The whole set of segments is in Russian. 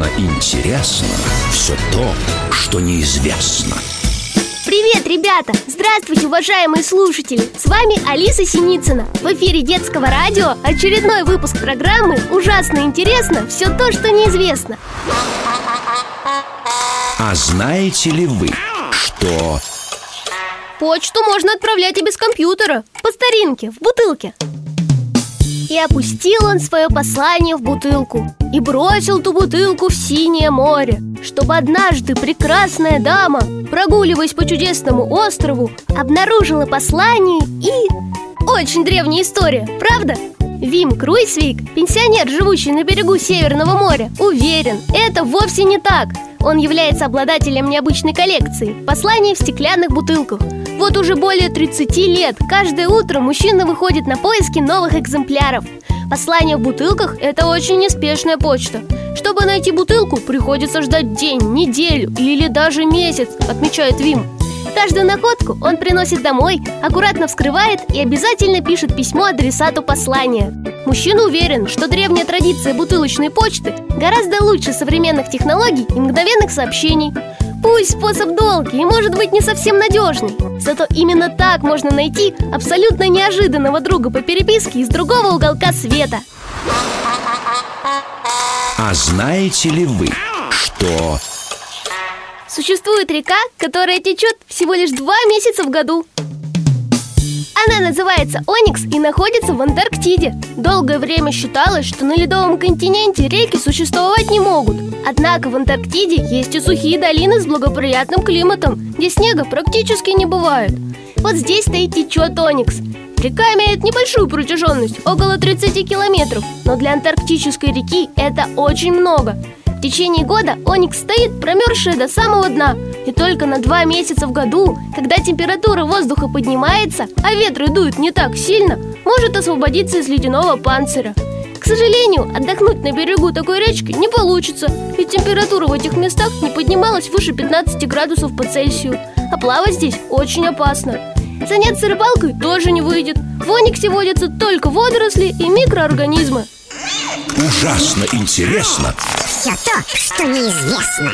Ужасно интересно все то, что неизвестно. Привет, ребята! Здравствуйте, уважаемые слушатели! С вами Алиса Синицына. В эфире детского радио очередной выпуск программы «Ужасно интересно. Все то, что неизвестно». А знаете ли вы, что... Почту можно отправлять и без компьютера, по старинке, в бутылке. И опустил он свое послание в бутылку И бросил ту бутылку в синее море Чтобы однажды прекрасная дама, прогуливаясь по чудесному острову Обнаружила послание и... Очень древняя история, правда? Вим Круйсвик, пенсионер, живущий на берегу Северного моря, уверен, это вовсе не так Он является обладателем необычной коллекции Посланий в стеклянных бутылках вот уже более 30 лет каждое утро мужчина выходит на поиски новых экземпляров. Послание в бутылках – это очень неспешная почта. Чтобы найти бутылку, приходится ждать день, неделю или даже месяц, отмечает Вим. Каждую находку он приносит домой, аккуратно вскрывает и обязательно пишет письмо адресату послания. Мужчина уверен, что древняя традиция бутылочной почты гораздо лучше современных технологий и мгновенных сообщений. Пусть способ долгий и может быть не совсем надежный Зато именно так можно найти абсолютно неожиданного друга по переписке из другого уголка света А знаете ли вы, что... Существует река, которая течет всего лишь два месяца в году она называется Оникс и находится в Антарктиде. Долгое время считалось, что на ледовом континенте реки существовать не могут. Однако в Антарктиде есть и сухие долины с благоприятным климатом, где снега практически не бывает. Вот здесь-то и течет Оникс. Река имеет небольшую протяженность, около 30 километров, но для антарктической реки это очень много. В течение года Оникс стоит промерзшая до самого дна. И только на два месяца в году, когда температура воздуха поднимается, а ветры дуют не так сильно, может освободиться из ледяного панциря. К сожалению, отдохнуть на берегу такой речки не получится Ведь температура в этих местах не поднималась выше 15 градусов по Цельсию А плавать здесь очень опасно. Заняться рыбалкой тоже не выйдет. В Ониксе водятся только водоросли и микроорганизмы Ужасно интересно. Все то, что неизвестно.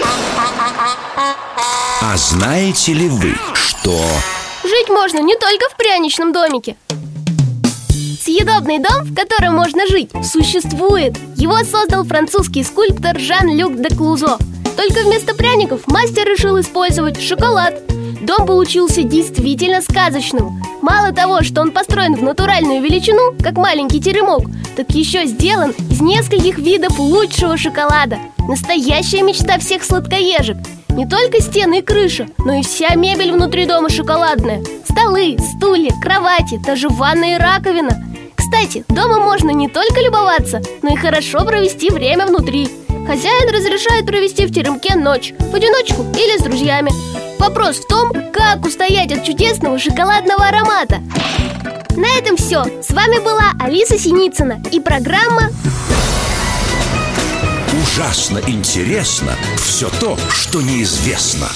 А знаете ли вы, что... Жить можно не только в пряничном домике. Съедобный дом, в котором можно жить, существует. Его создал французский скульптор Жан-Люк де Клузо. Только вместо пряников мастер решил использовать шоколад. Дом получился действительно сказочным Мало того, что он построен в натуральную величину, как маленький теремок Так еще сделан из нескольких видов лучшего шоколада. Настоящая мечта всех сладкоежек. Не только стены и крыша, но и вся мебель внутри дома шоколадная. Столы, стулья, кровати, даже ванна и раковина. Кстати, дома можно не только любоваться, но и хорошо провести время внутри. Хозяин разрешает провести в теремке ночь, в одиночку или с друзьями Вопрос в том, как устоять от чудесного шоколадного аромата На этом все. С вами была Алиса Синицына и программа Ужасно интересно все то, что неизвестно.